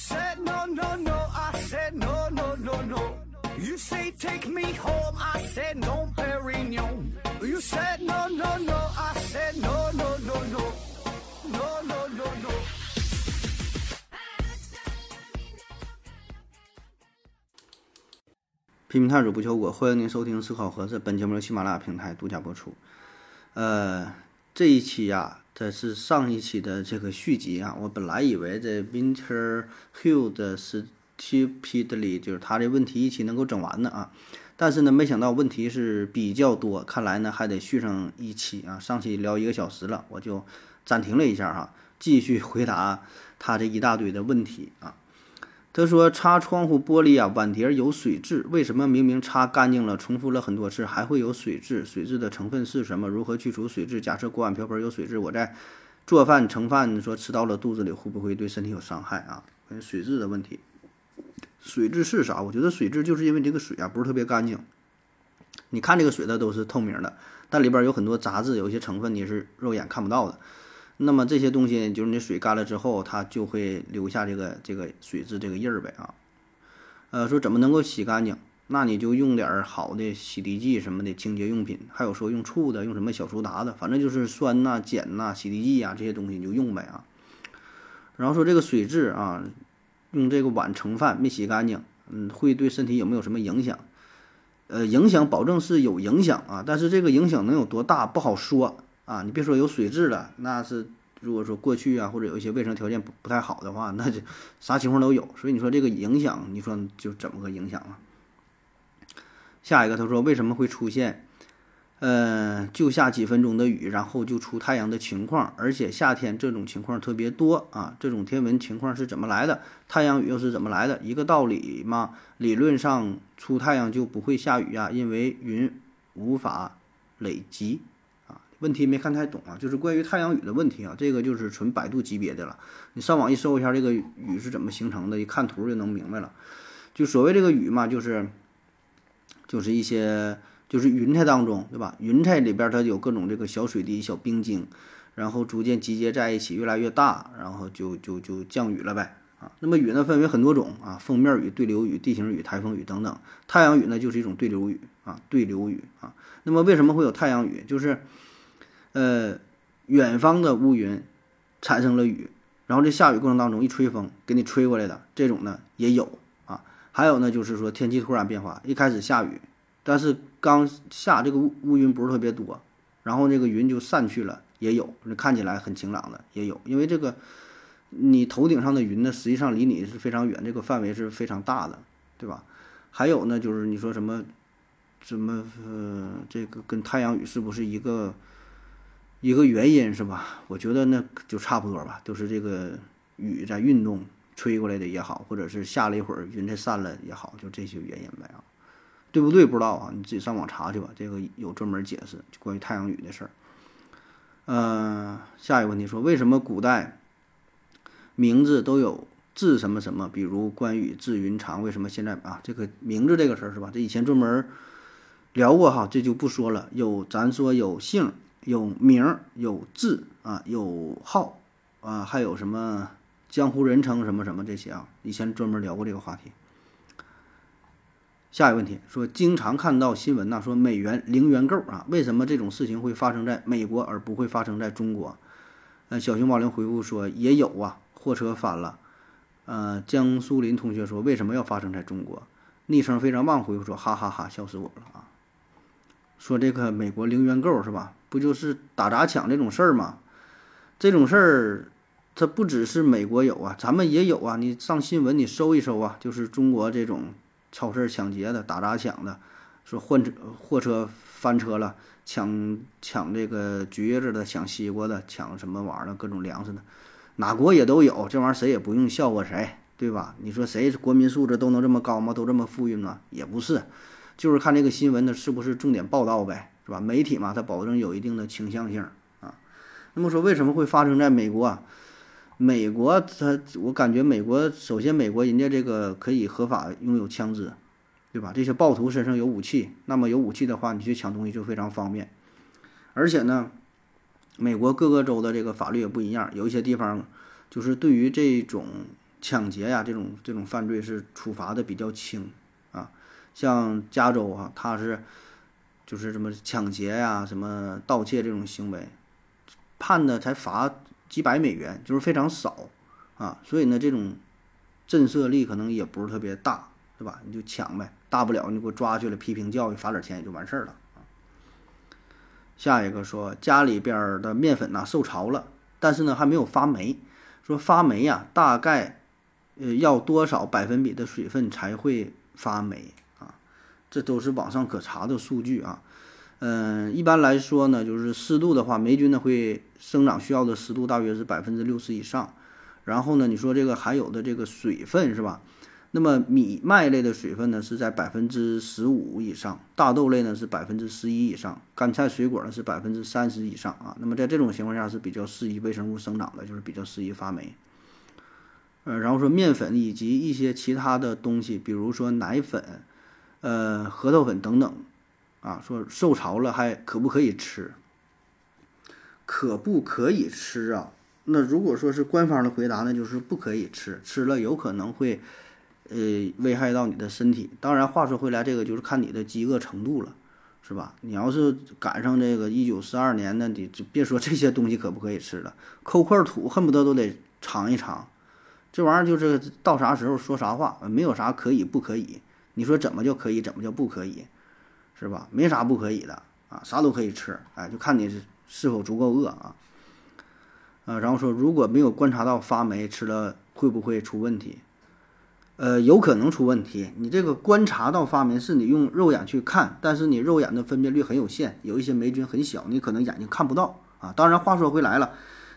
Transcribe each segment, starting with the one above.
said no no no, I said no no no no. You say take me home, I said no, Perignon. You said no no no, I said no no no no, no no no no. 批评探索不求果，欢迎您收听思考盒子。本节目由喜马拉雅平台独家播出。呃，这一期呀、这是上一期的这个续集啊。我本来以为这 Winter Hill 的 Stupidly 就是他这问题一期能够整完的啊，但是呢，没想到问题是比较多，看来呢还得续上一期啊。上期聊一个小时了，我就暂停了一下哈，继续回答他这一大堆的问题啊。他说：“擦窗户玻璃啊，碗碟有水渍，为什么明明擦干净了，重复了很多次，还会有水渍？水渍的成分是什么？如何去除水渍？假设锅碗瓢盆有水渍，我在做饭盛饭，说吃到了肚子里，会不会对身体有伤害啊？关于水渍的问题，水渍是啥？我觉得水渍就是因为这个水啊不是特别干净。你看这个水它都是透明的，但里边有很多杂质，有一些成分你是肉眼看不到的。”那么这些东西就是你水干了之后，它就会留下这个这个水渍这个印儿呗啊。呃，说怎么能够洗干净？那你就用点儿好的洗涤剂什么的清洁用品，还有说用醋的，用什么小苏打的，反正就是酸呐、碱呐、洗涤剂呀这些东西你就用呗啊。然后说这个水质啊，用这个碗盛饭没洗干净，嗯，会对身体有没有什么影响？呃，影响保证是有影响啊，但是这个影响能有多大不好说。啊，你别说有水质了，那是如果说过去啊，或者有一些卫生条件不不太好的话，那就啥情况都有。所以你说这个影响，你说就怎么个影响啊？下一个他说为什么会出现，呃，就下几分钟的雨，然后就出太阳的情况，而且夏天这种情况特别多啊？这种天文情况是怎么来的？太阳雨又是怎么来的？一个道理嘛。理论上出太阳就不会下雨呀，因为云无法累积。问题没看太懂啊，就是关于太阳雨的问题啊，这个就是纯百度级别的了。你上网一搜一下这个雨是怎么形成的，一看图就能明白了。就所谓这个雨嘛，就是就是一些就是云彩当中，对吧？云彩里边它有各种这个小水滴、小冰晶，然后逐渐集结在一起，越来越大，然后就就就降雨了呗啊。那么雨呢分为很多种啊，锋面雨、对流雨、地形雨、台风雨等等。太阳雨呢就是一种对流雨啊，对流雨啊。那么为什么会有太阳雨？就是呃，远方的乌云产生了雨，然后这下雨过程当中一吹风给你吹过来的这种呢也有啊。还有呢，就是说天气突然变化，一开始下雨，但是刚下这个乌乌云不是特别多，然后这个云就散去了，也有，看起来很晴朗的也有。因为这个你头顶上的云呢，实际上离你是非常远，这个范围是非常大的，对吧？还有呢，就是你说什么什么呃，这个跟太阳雨是不是一个？一个原因是吧？我觉得那就差不多吧，都是这个雨在运动吹过来的也好，或者是下了一会儿云彩散了也好，就这些原因呗啊，对不对？不知道啊，你自己上网查去吧，这个有专门解释就关于太阳雨的事儿。嗯，下一个问题说，为什么古代名字都有字什么什么？比如关羽字云长，为什么现在啊这个名字这个事儿是吧？这以前专门聊过哈，这就不说了。有咱说有姓。有名儿，有字啊，有号啊，还有什么江湖人称什么什么这些啊？以前专门聊过这个话题。下一个问题说，经常看到新闻呐，说美元零元购啊，为什么这种事情会发生在美国而不会发生在中国？呃，小熊猫零回复说也有啊，货车翻了。呃，江苏林同学说为什么要发生在中国？昵称非常棒回复说哈哈哈，笑死我了啊！说这个美国零元购是吧？不就是打砸抢这种事儿吗？这种事儿，它不只是美国有啊，咱们也有啊。你上新闻你搜一搜啊，就是中国这种超市抢劫的、打砸抢的，说换车货车翻车了，抢抢这个橘子的、抢西瓜的、抢什么玩意儿的，各种粮食的，哪国也都有。这玩意儿谁也不用笑话谁，对吧？你说谁国民素质都能这么高吗？都这么富裕吗？也不是，就是看这个新闻的是不是重点报道呗。是吧？媒体嘛，它保证有一定的倾向性啊。那么说，为什么会发生在美国啊？美国它，我感觉美国首先，美国人家这个可以合法拥有枪支，对吧？这些暴徒身上有武器，那么有武器的话，你去抢东西就非常方便。而且呢，美国各个州的这个法律也不一样，有一些地方就是对于这种抢劫呀这种这种犯罪是处罚的比较轻啊。像加州啊，它是就是什么抢劫呀、什么盗窃这种行为，判的才罚几百美元，就是非常少啊。所以呢，这种震慑力可能也不是特别大，对吧？你就抢呗，大不了你给我抓去了，批评教育，罚点钱也就完事儿了啊。下一个说家里边的面粉呐受潮了，但是呢还没有发霉，说发霉呀，大概呃要多少百分比的水分才会发霉？这都是网上可查的数据啊，嗯，一般来说呢，就是湿度的话，霉菌呢会生长需要的湿度大约是百分之六十以上。然后呢，你说这个含有的这个水分是吧？那么米麦类的水分呢是在百分之十五以上，大豆类呢是百分之十一以上，干菜水果呢是百分之三十以上啊。那么在这种情况下是比较适宜微生物生长的，就是比较适宜发霉。呃，然后说面粉以及一些其他的东西，比如说奶粉。呃，核桃粉等等，啊，说受潮了还可不可以吃？可不可以吃啊？那如果说是官方的回答呢，就是不可以吃，吃了有可能会，呃，危害到你的身体。当然，话说回来，这个就是看你的饥饿程度了，是吧？你要是赶上这个一九四二年呢，你就别说这些东西可不可以吃了，抠块土恨不得都得尝一尝。这玩意儿就是到啥时候说啥话，没有啥可以不可以。你说怎么就可以，怎么就不可以，是吧？没啥不可以的啊，啥都可以吃，哎，就看你是是否足够饿啊。呃，然后说如果没有观察到发霉，吃了会不会出问题？呃，有可能出问题。你这个观察到发霉是你用肉眼去看，但是你肉眼的分辨率很有限，有一些霉菌很小，你可能眼睛看不到啊。当然，话说回来了，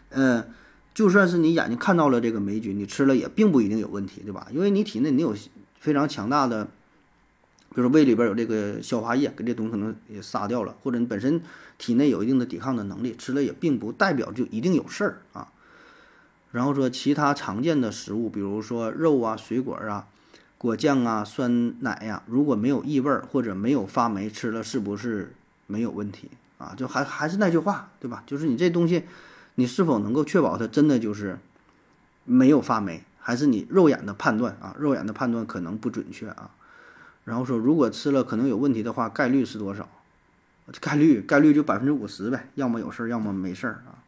呃，就算是你眼睛看到了这个霉菌，你吃了也并不一定有问题，对吧？因为你体内你有非常强大的。比如胃里边有这个消化液，给这东西可能也杀掉了，或者你本身体内有一定的抵抗的能力，吃了也并不代表就一定有事儿啊。然后说其他常见的食物，比如说肉啊、水果啊、果酱啊、酸奶呀，如果没有异味或者没有发霉，吃了是不是没有问题啊？就还还是那句话，对吧？就是你这东西，你是否能够确保它真的就是没有发霉，还是你肉眼的判断啊？肉眼的判断可能不准确啊。然后说，如果吃了可能有问题的话，概率是多少？概率概率就百分之五十呗，要么有事儿，要么没事儿啊。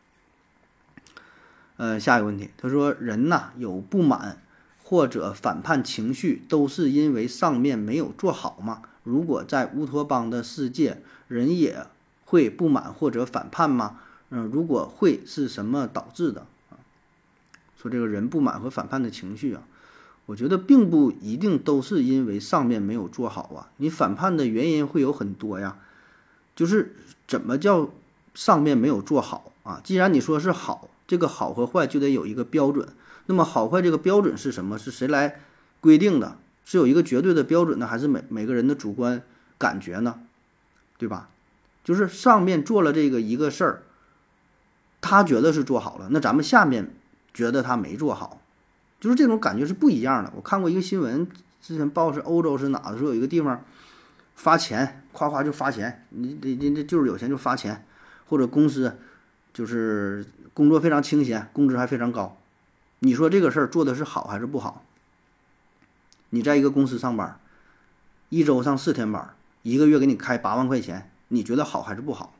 呃，下一个问题，他说人呐有不满或者反叛情绪，都是因为上面没有做好吗？如果在乌托邦的世界，人也会不满或者反叛吗？嗯，如果会，是什么导致的啊？说这个人不满和反叛的情绪啊。我觉得并不一定都是因为上面没有做好啊，你反叛的原因会有很多呀。就是怎么叫上面没有做好啊？既然你说是好，这个好和坏就得有一个标准。那么好坏这个标准是什么？是谁来规定的？是有一个绝对的标准呢，还是每每个人的主观感觉呢？对吧？就是上面做了这个一个事儿，他觉得是做好了，那咱们下面觉得他没做好。就是这种感觉是不一样的。我看过一个新闻，之前报是欧洲是哪的，说有一个地方发钱，夸夸就发钱，你你你这就是有钱就发钱，或者公司就是工作非常清闲，工资还非常高。你说这个事儿做的是好还是不好？你在一个公司上班，一周上四天班，一个月给你开八万块钱，你觉得好还是不好？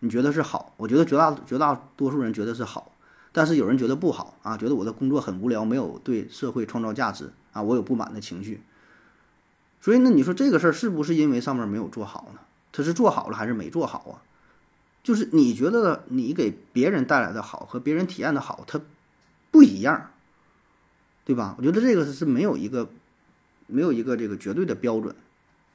你觉得是好？我觉得绝大绝大多数人觉得是好。但是有人觉得不好啊，觉得我的工作很无聊，没有对社会创造价值啊，我有不满的情绪。所以呢，你说这个事儿是不是因为上面没有做好呢？他是做好了还是没做好啊？就是你觉得你给别人带来的好和别人体验的好，它不一样，对吧？我觉得这个是没有一个没有一个这个绝对的标准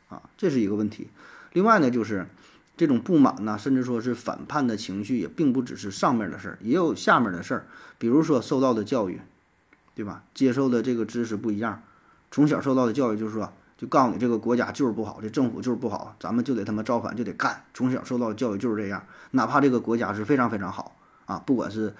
啊，这是一个问题。另外呢，就是。这种不满呐，甚至说是反叛的情绪，也并不只是上面的事儿，也有下面的事儿。比如说受到的教育，对吧？接受的这个知识不一样，从小受到的教育就是说，就告诉你这个国家就是不好，这政府就是不好，咱们就得他妈造反，就得干。从小受到的教育就是这样，哪怕这个国家是非常非常好啊，不管是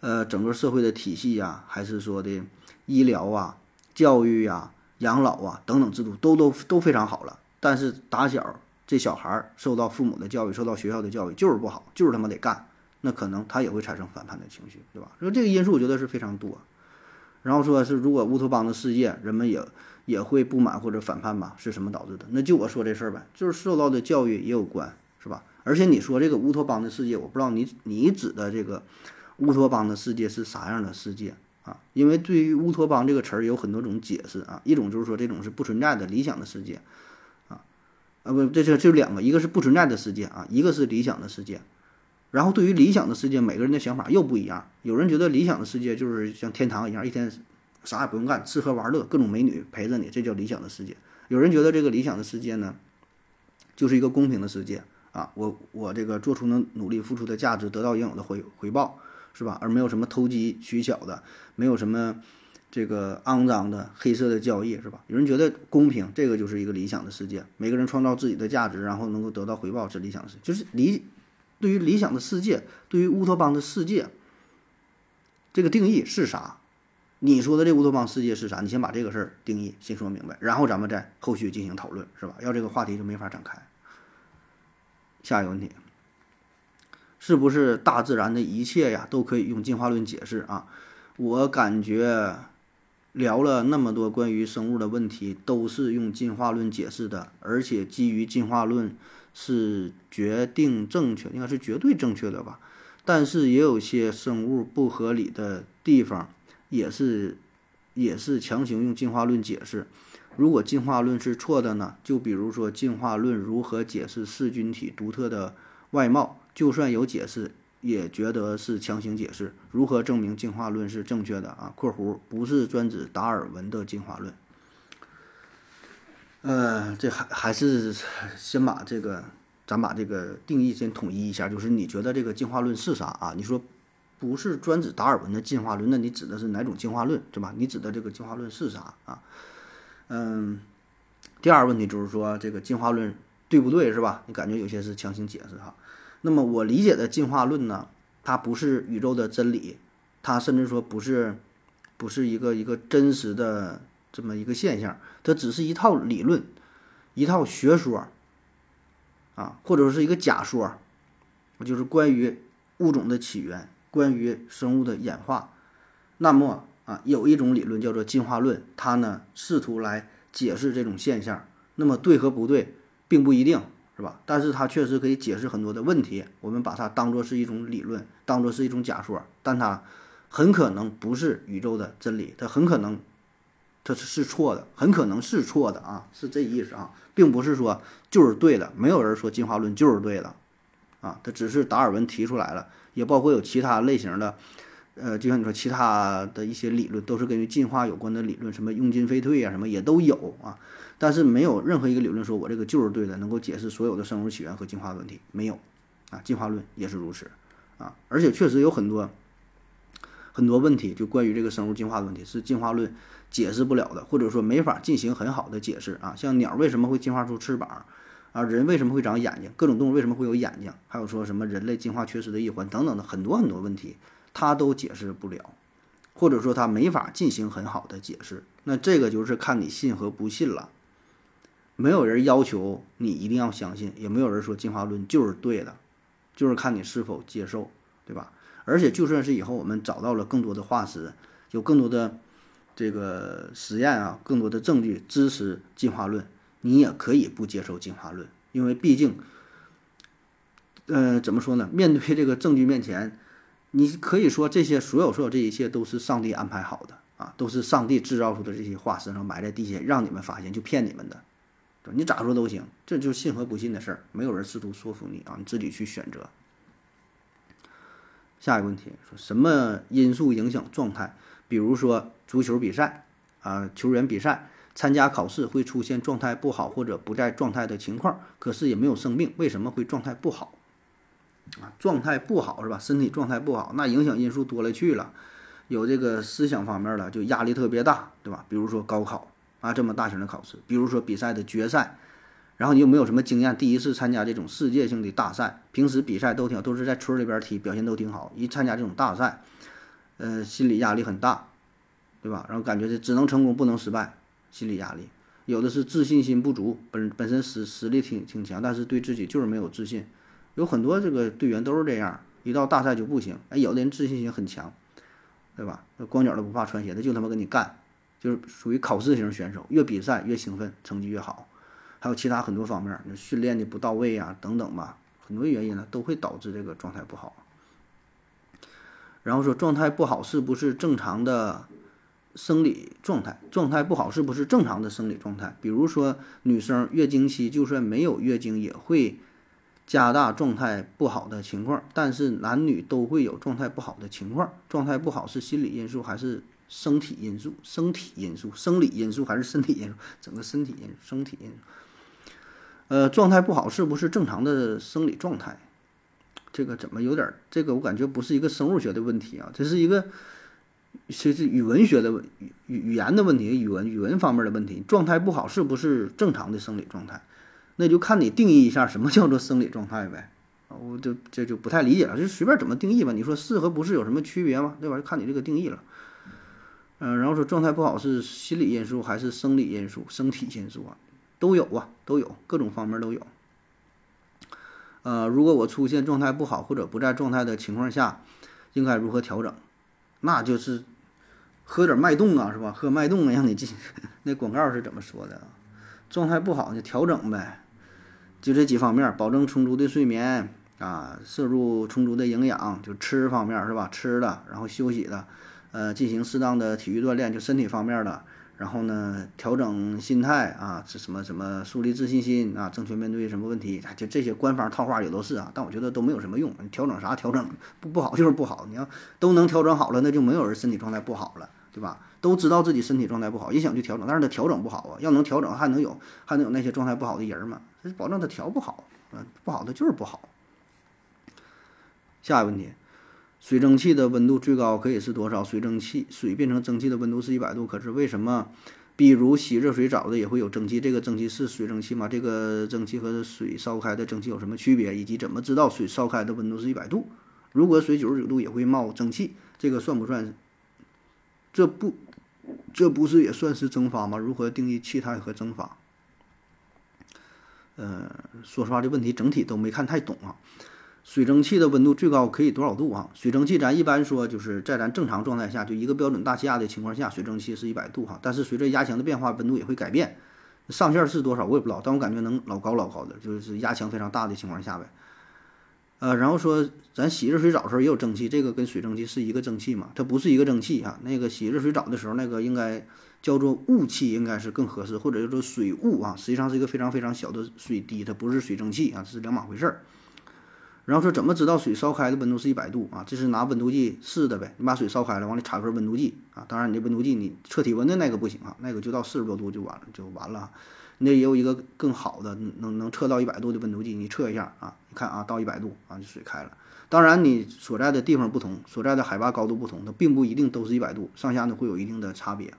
呃整个社会的体系呀，还是说的医疗啊、教育呀、养老啊等等制度，都都都非常好了，但是打小。这小孩儿受到父母的教育，受到学校的教育就是不好，就是他妈得干，那可能他也会产生反叛的情绪，对吧？所以这个因素我觉得是非常多。然后说是如果乌托邦的世界，人们也也会不满或者反叛吧？是什么导致的？那就我说这事儿呗，就是受到的教育也有关，是吧？而且你说这个乌托邦的世界，我不知道你你指的这个乌托邦的世界是啥样的世界啊？因为对于乌托邦这个词儿有很多种解释啊，一种就是说这种是不存在的理想的世界，啊不，这这就两个，一个是不存在的世界啊，一个是理想的世界。然后对于理想的世界，每个人的想法又不一样。有人觉得理想的世界就是像天堂一样，一天啥也不用干，吃喝玩乐，各种美女陪着你，这叫理想的世界。有人觉得这个理想的世界呢，就是一个公平的世界啊，我我这个做出的努力、付出的价值得到应有的回回报，是吧？而没有什么投机取巧的，没有什么这个肮脏的黑色的交易，是吧？有人觉得公平，这个就是一个理想的世界，每个人创造自己的价值，然后能够得到回报是理想的世，就是理。对于理想的世界，对于乌托邦的世界，这个定义是啥？你说的这乌托邦世界是啥？你先把这个事儿定义先说明白，然后咱们再后续进行讨论，是吧？要这个话题就没法展开。下一个问题，是不是大自然的一切呀都可以用进化论解释啊？我感觉聊了那么多关于生物的问题，都是用进化论解释的，而且基于进化论。是决定正确，应该是绝对正确的吧？但是也有些生物不合理的地方，也是也是强行用进化论解释。如果进化论是错的呢？就比如说进化论如何解释噬菌体独特的外貌？就算有解释，也觉得是强行解释。如何证明进化论是正确的啊？（括弧不是专指达尔文的进化论。）呃，这还还是先把这个，咱把这个定义先统一一下，就是你觉得这个进化论是啥啊？你说不是专指达尔文的进化论，那你指的是哪种进化论，对吧？你指的这个进化论是啥啊？嗯，第二个问题就是说这个进化论对不对，是吧？你感觉有些是强行解释哈。那么我理解的进化论呢，它不是宇宙的真理，它甚至说不是，不是一个一个真实的。这么一个现象，它只是一套理论，一套学说，啊，或者说是一个假说，就是关于物种的起源，关于生物的演化。那么啊，有一种理论叫做进化论，它呢试图来解释这种现象。那么对和不对并不一定是吧？但是它确实可以解释很多的问题。我们把它当做是一种理论，当做是一种假说，但它很可能不是宇宙的真理，它很可能。它是错的，很可能是错的啊，是这意思啊，并不是说就是对的，没有人说进化论就是对的，啊，它只是达尔文提出来了，也包括有其他类型的，呃，就像你说其他的一些理论都是跟进化有关的理论，什么用进废退啊，什么也都有啊，但是没有任何一个理论说我这个就是对的，能够解释所有的生物起源和进化的问题，没有，啊，进化论也是如此，啊，而且确实有很多很多问题，就关于这个生物进化的问题是进化论。解释不了的，或者说没法进行很好的解释啊，像鸟为什么会进化出翅膀啊，人为什么会长眼睛，各种动物为什么会有眼睛，还有说什么人类进化缺失的一环等等的很多很多问题，他都解释不了，或者说他没法进行很好的解释。那这个就是看你信和不信了。没有人要求你一定要相信，也没有人说进化论就是对的，就是看你是否接受，对吧？而且就算是以后我们找到了更多的化石，有更多的。这个实验啊，更多的证据支持进化论，你也可以不接受进化论，因为毕竟，呃，怎么说呢？面对这个证据面前，你可以说这些所有所有这一切都是上帝安排好的啊，都是上帝制造出的这些化石，然后埋在地下让你们发现，就骗你们的，你咋说都行，这就是信和不信的事儿，没有人试图说服你啊，你自己去选择。下一个问题，说什么因素影响状态？比如说足球比赛啊，球员比赛参加考试会出现状态不好或者不在状态的情况，可是也没有生病，为什么会状态不好？啊，状态不好是吧？身体状态不好，那影响因素多了去了，有这个思想方面的，就压力特别大，对吧？比如说高考啊，这么大型的考试，比如说比赛的决赛，然后你又没有什么经验，第一次参加这种世界性的大赛，平时比赛都挺，都是在村里边踢，表现都挺好，一参加这种大赛。呃，心理压力很大，对吧？然后感觉这只能成功不能失败，心理压力。有的是自信心不足，本本身实实力挺挺强，但是对自己就是没有自信。有很多这个队员都是这样，一到大赛就不行。哎，有的人自信心很强，对吧？那光脚的不怕穿鞋的，就他妈跟你干，就是属于考试型选手，越比赛越兴奋，成绩越好。还有其他很多方面，那训练的不到位啊，等等吧，很多原因呢都会导致这个状态不好。然后说状态不好是不是正常的生理状态？状态不好是不是正常的生理状态？比如说女生月经期就算没有月经也会。加大状态不好的情况，但是男女都会有状态不好的情况。状态不好是心理因素还是身体因素？身体因素、生理因素还是身体因素？整个身体因素、身体因素。呃，状态不好是不是正常的生理状态？这个怎么有点？这个我感觉不是一个生物学的问题啊，这是一个这是语文学的语语语言的问题，语文语文方面的问题。状态不好是不是正常的生理状态？那就看你定义一下什么叫做生理状态呗，我就这就不太理解了，就随便怎么定义吧。你说是和不是有什么区别吗？对吧？就看你这个定义了。嗯，然后说状态不好是心理因素还是生理因素、身体因素啊？都有啊，都有，各种方面都有。呃，如果我出现状态不好或者不在状态的情况下，应该如何调整？那就是喝点脉动啊，是吧？喝脉动啊，让你进。那广告是怎么说的？状态不好就调整呗。就这几方面，保证充足的睡眠啊，摄入充足的营养，就吃方面是吧？吃的，然后休息的，呃，进行适当的体育锻炼，就身体方面的。然后呢，调整心态啊，是什么什么树立自信心啊，正确面对什么问题，就这些官方套话也都是啊。但我觉得都没有什么用，你调整啥调整？不不好就是不好。你要都能调整好了，那就没有人身体状态不好了，对吧？都知道自己身体状态不好，也想去调整，但是他调整不好啊。要能调整，还能有还能有那些状态不好的人吗？保证他调不好，嗯，不好的就是不好。下一个问题，水蒸气的温度最高可以是多少？水蒸气水变成蒸汽的温度是一百度，可是为什么？比如洗热水澡的也会有蒸汽，这个蒸汽是水蒸气吗？这个蒸汽和水烧开的蒸汽有什么区别？以及怎么知道水烧开的温度是一百度？如果水九十九度也会冒蒸汽，这个算不算？这不，这不是也算是蒸发吗？如何定义气态和蒸发？呃，说实话，这问题整体都没看太懂啊。水蒸气的温度最高可以多少度啊？水蒸气咱一般说就是在咱正常状态下，就一个标准大气压的情况下，水蒸气是一百度哈。但是随着压强的变化，温度也会改变。上限是多少我也不知道，但我感觉能老高老高的，就是压强非常大的情况下呗。呃，然后说咱洗热水澡的时候也有蒸汽，这个跟水蒸气是一个蒸汽嘛？它不是一个蒸汽啊。那个洗热水澡的时候，那个应该。叫做雾气应该是更合适，或者叫做水雾啊，实际上是一个非常非常小的水滴，它不是水蒸气啊，这是两码回事儿。然后说怎么知道水烧开的温度是一百度啊？这是拿温度计试的呗，你把水烧开了，往里插根温度计啊，当然你这温度计你测体温的那个不行啊，那个就到四十多度就完了就完了。那也有一个更好的能能测到一百度的温度计，你测一下啊，看啊到一百度啊就水开了。当然你所在的地方不同，所在的海拔高度不同，它并不一定都是一百度，上下呢会有一定的差别。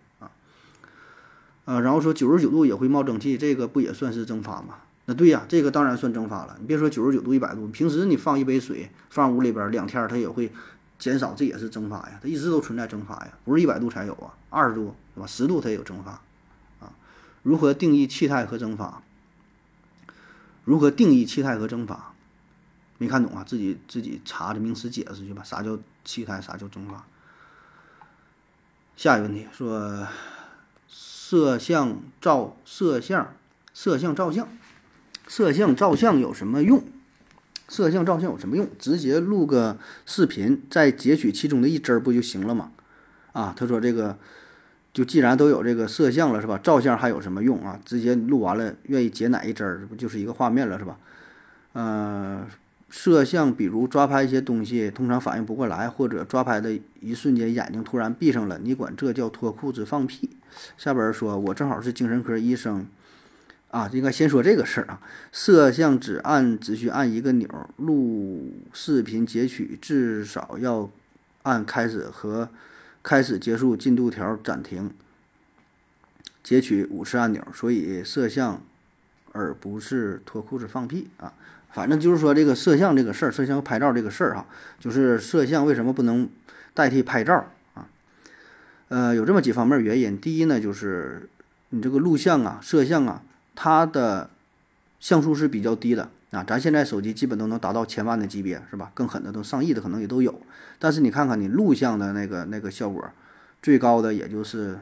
啊，然后说九十九度也会冒蒸汽，这个不也算是蒸发吗？那对呀，这个当然算蒸发了。你别说九十九度、一百度，平时你放一杯水放屋里边两天，它也会减少，这也是蒸发呀。它一直都存在蒸发呀，不是一百度才有啊，二十度对吧？十度它也有蒸发啊。如何定义气态和蒸发？如何定义气态和蒸发？没看懂啊？自己自己查着名词解释去吧。啥叫气态？啥叫蒸发？下一个问题说。摄像照摄像，摄像照相，摄像照相有什么用？摄像照相有什么用？直接录个视频，再截取其中的一帧不就行了吗？啊，他说这个，就既然都有这个摄像了，是吧？照相还有什么用啊？直接录完了，愿意截哪一帧儿，不就是一个画面了，是吧？嗯。摄像，比如抓拍一些东西，通常反应不过来，或者抓拍的一瞬间眼睛突然闭上了，你管这叫脱裤子放屁？下边说，我正好是精神科医生，啊，应该先说这个事儿啊。摄像只按只需按一个钮，录视频截取至少要按开始和开始结束进度条暂停，截取五次按钮，所以摄像而不是脱裤子放屁啊。反正就是说这个摄像这个事儿，摄像拍照这个事儿哈，就是摄像为什么不能代替拍照啊？呃，有这么几方面原因。第一呢，就是你这个录像啊、摄像啊，它的像素是比较低的啊，咱现在手机基本都能达到千万的级别，是吧？更狠的都上亿的可能也都有。但是你看看你录像的那个那个效果，最高的也就是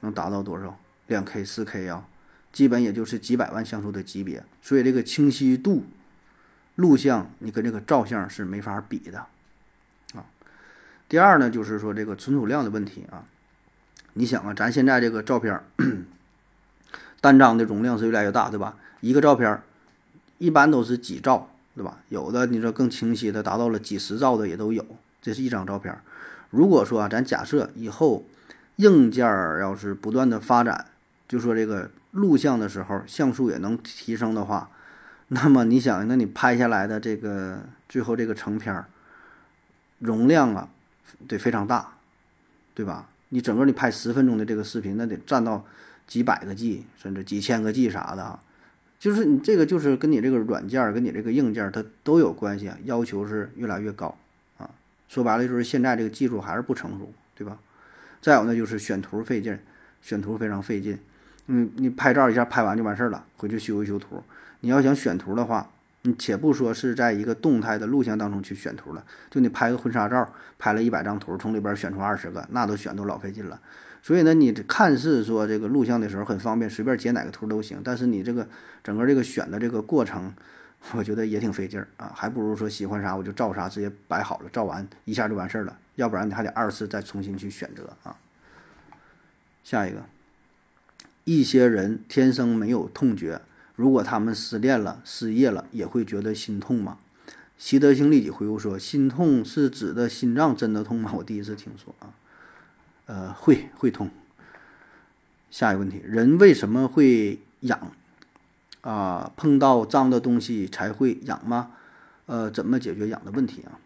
能达到多少？两 K、四 K 啊，基本也就是几百万像素的级别。所以这个清晰度，录像你跟这个照相是没法比的啊。第二呢，就是说这个存储量的问题啊。你想啊，咱现在这个照片 单张的容量是越来越大，对吧？一个照片一般都是几兆，对吧？有的你说更清晰的达到了几十兆的也都有。这是一张照片。如果说啊，咱假设以后硬件要是不断的发展，就说这个录像的时候像素也能提升的话，那么你想，那你拍下来的这个最后这个成片儿容量啊，得非常大，对吧？你整个你拍十分钟的这个视频，那得占到几百个 G，甚至几千个 G 啥的啊。就是你这个就是跟你这个软件儿跟你这个硬件儿它都有关系啊，要求是越来越高啊。说白了就是现在这个技术还是不成熟，对吧？再有呢就是选图费劲，选图非常费劲。嗯，你拍照一下拍完就完事儿了，回去修一修图。你要想选图的话。你且不说是在一个动态的录像当中去选图了，就你拍个婚纱照，拍了一百张图，从里边选出二十个，那都选都老费劲了。所以呢，你看似说这个录像的时候很方便，随便截哪个图都行，但是你这个整个这个选的这个过程，我觉得也挺费劲儿啊，还不如说喜欢啥我就照啥，直接摆好了，照完一下就完事儿了。要不然你还得二次再重新去选择啊。下一个，一些人天生没有痛觉。如果他们失恋了、失业了，也会觉得心痛吗？习德兴立即回复说：“心痛是指的心脏真的痛吗？我第一次听说啊。呃，会会痛。下一个问题：人为什么会痒？啊，碰到脏的东西才会痒吗？呃，怎么解决痒的问题啊？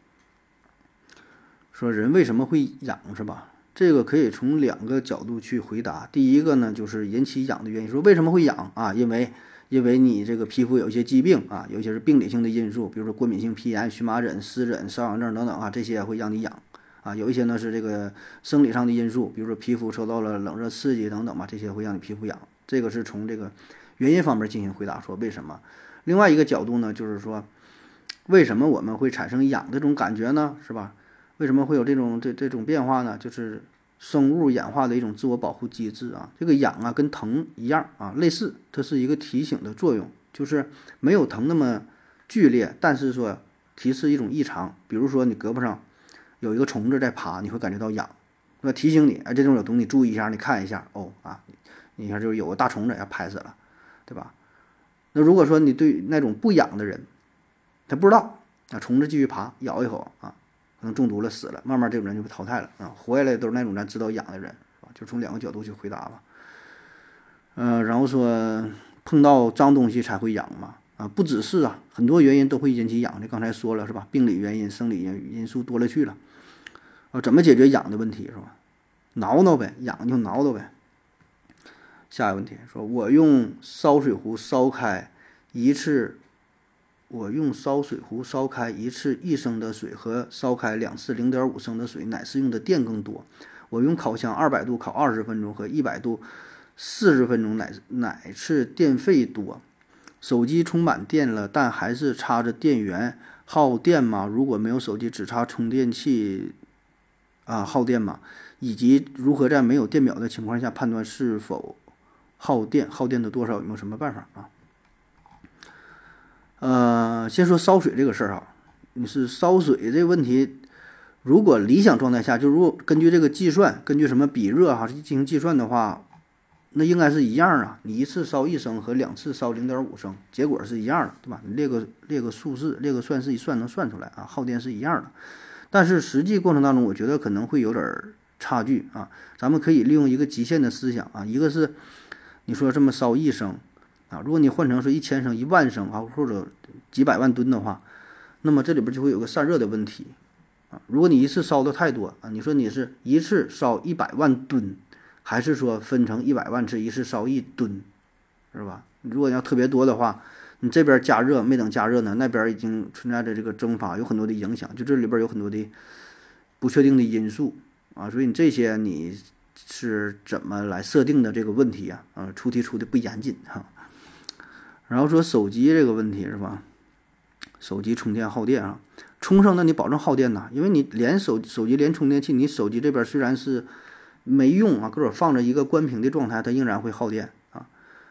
说人为什么会痒是吧？这个可以从两个角度去回答。第一个呢，就是引起痒的原因。说为什么会痒啊？因为因为你这个皮肤有一些疾病啊，尤其是病理性的因素，比如说过敏性皮炎、荨麻疹、湿疹、瘙痒症等等啊，这些会让你痒啊。有一些呢是这个生理上的因素，比如说皮肤受到了冷热刺激等等吧，这些会让你皮肤痒。这个是从这个原因方面进行回答，说为什么。另外一个角度呢，就是说为什么我们会产生痒这种感觉呢？是吧？为什么会有这种这这种变化呢？就是。生物演化的一种自我保护机制啊，这个痒啊跟疼一样啊，类似，它是一个提醒的作用，就是没有疼那么剧烈，但是说提示一种异常，比如说你胳膊上有一个虫子在爬，你会感觉到痒，那提醒你，哎，这种有东西注意一下，你看一下，哦啊，你看就是有个大虫子要拍死了，对吧？那如果说你对那种不痒的人，他不知道啊，虫子继续爬，咬一口啊。可能中毒了，死了，慢慢这种人就被淘汰了啊！活下来都是那种咱知道痒的人，就从两个角度去回答吧。嗯，然后说碰到脏东西才会痒嘛？啊，不只是啊，很多原因都会引起痒的。刚才说了是吧？病理原因、生理因因素多了去了。啊，怎么解决痒的问题是吧？挠挠呗，痒就挠挠呗。下一个问题说，我用烧水壶烧开一次。我用烧水壶烧开一次一升的水和烧开两次零点五升的水，哪次用的电更多？我用烤箱二百度烤二十分钟和一百度四十分钟，哪哪次电费多？手机充满电了，但还是插着电源，耗电吗？如果没有手机，只插充电器，啊，耗电吗？以及如何在没有电表的情况下判断是否耗电？耗电的多少？有没有什么办法啊？呃，先说烧水这个事儿哈，你是烧水这个问题，如果理想状态下，就如果根据这个计算，根据什么比热哈进行计算的话，那应该是一样啊。你一次烧一升和两次烧零点五升，结果是一样的，对吧？你列个列个数字，列个算式一算能算出来啊，耗电是一样的。但是实际过程当中，我觉得可能会有点差距啊。咱们可以利用一个极限的思想啊，一个是你说这么烧一升。啊，如果你换成是一千升、一万升啊，或者几百万吨的话，那么这里边就会有个散热的问题啊。如果你一次烧的太多啊，你说你是一次烧一百万吨，还是说分成一百万次，一次烧一吨，是吧？如果要特别多的话，你这边加热没等加热呢，那边已经存在着这个蒸发，有很多的影响，就这里边有很多的不确定的因素啊。所以你这些你是怎么来设定的这个问题啊？啊，出题出的不严谨哈。然后说手机这个问题是吧？手机充电耗电啊，充上那你保证耗电呐，因为你连手手机连充电器，你手机这边虽然是没用啊，搁这放着一个关屏的状态，它仍然会耗电啊。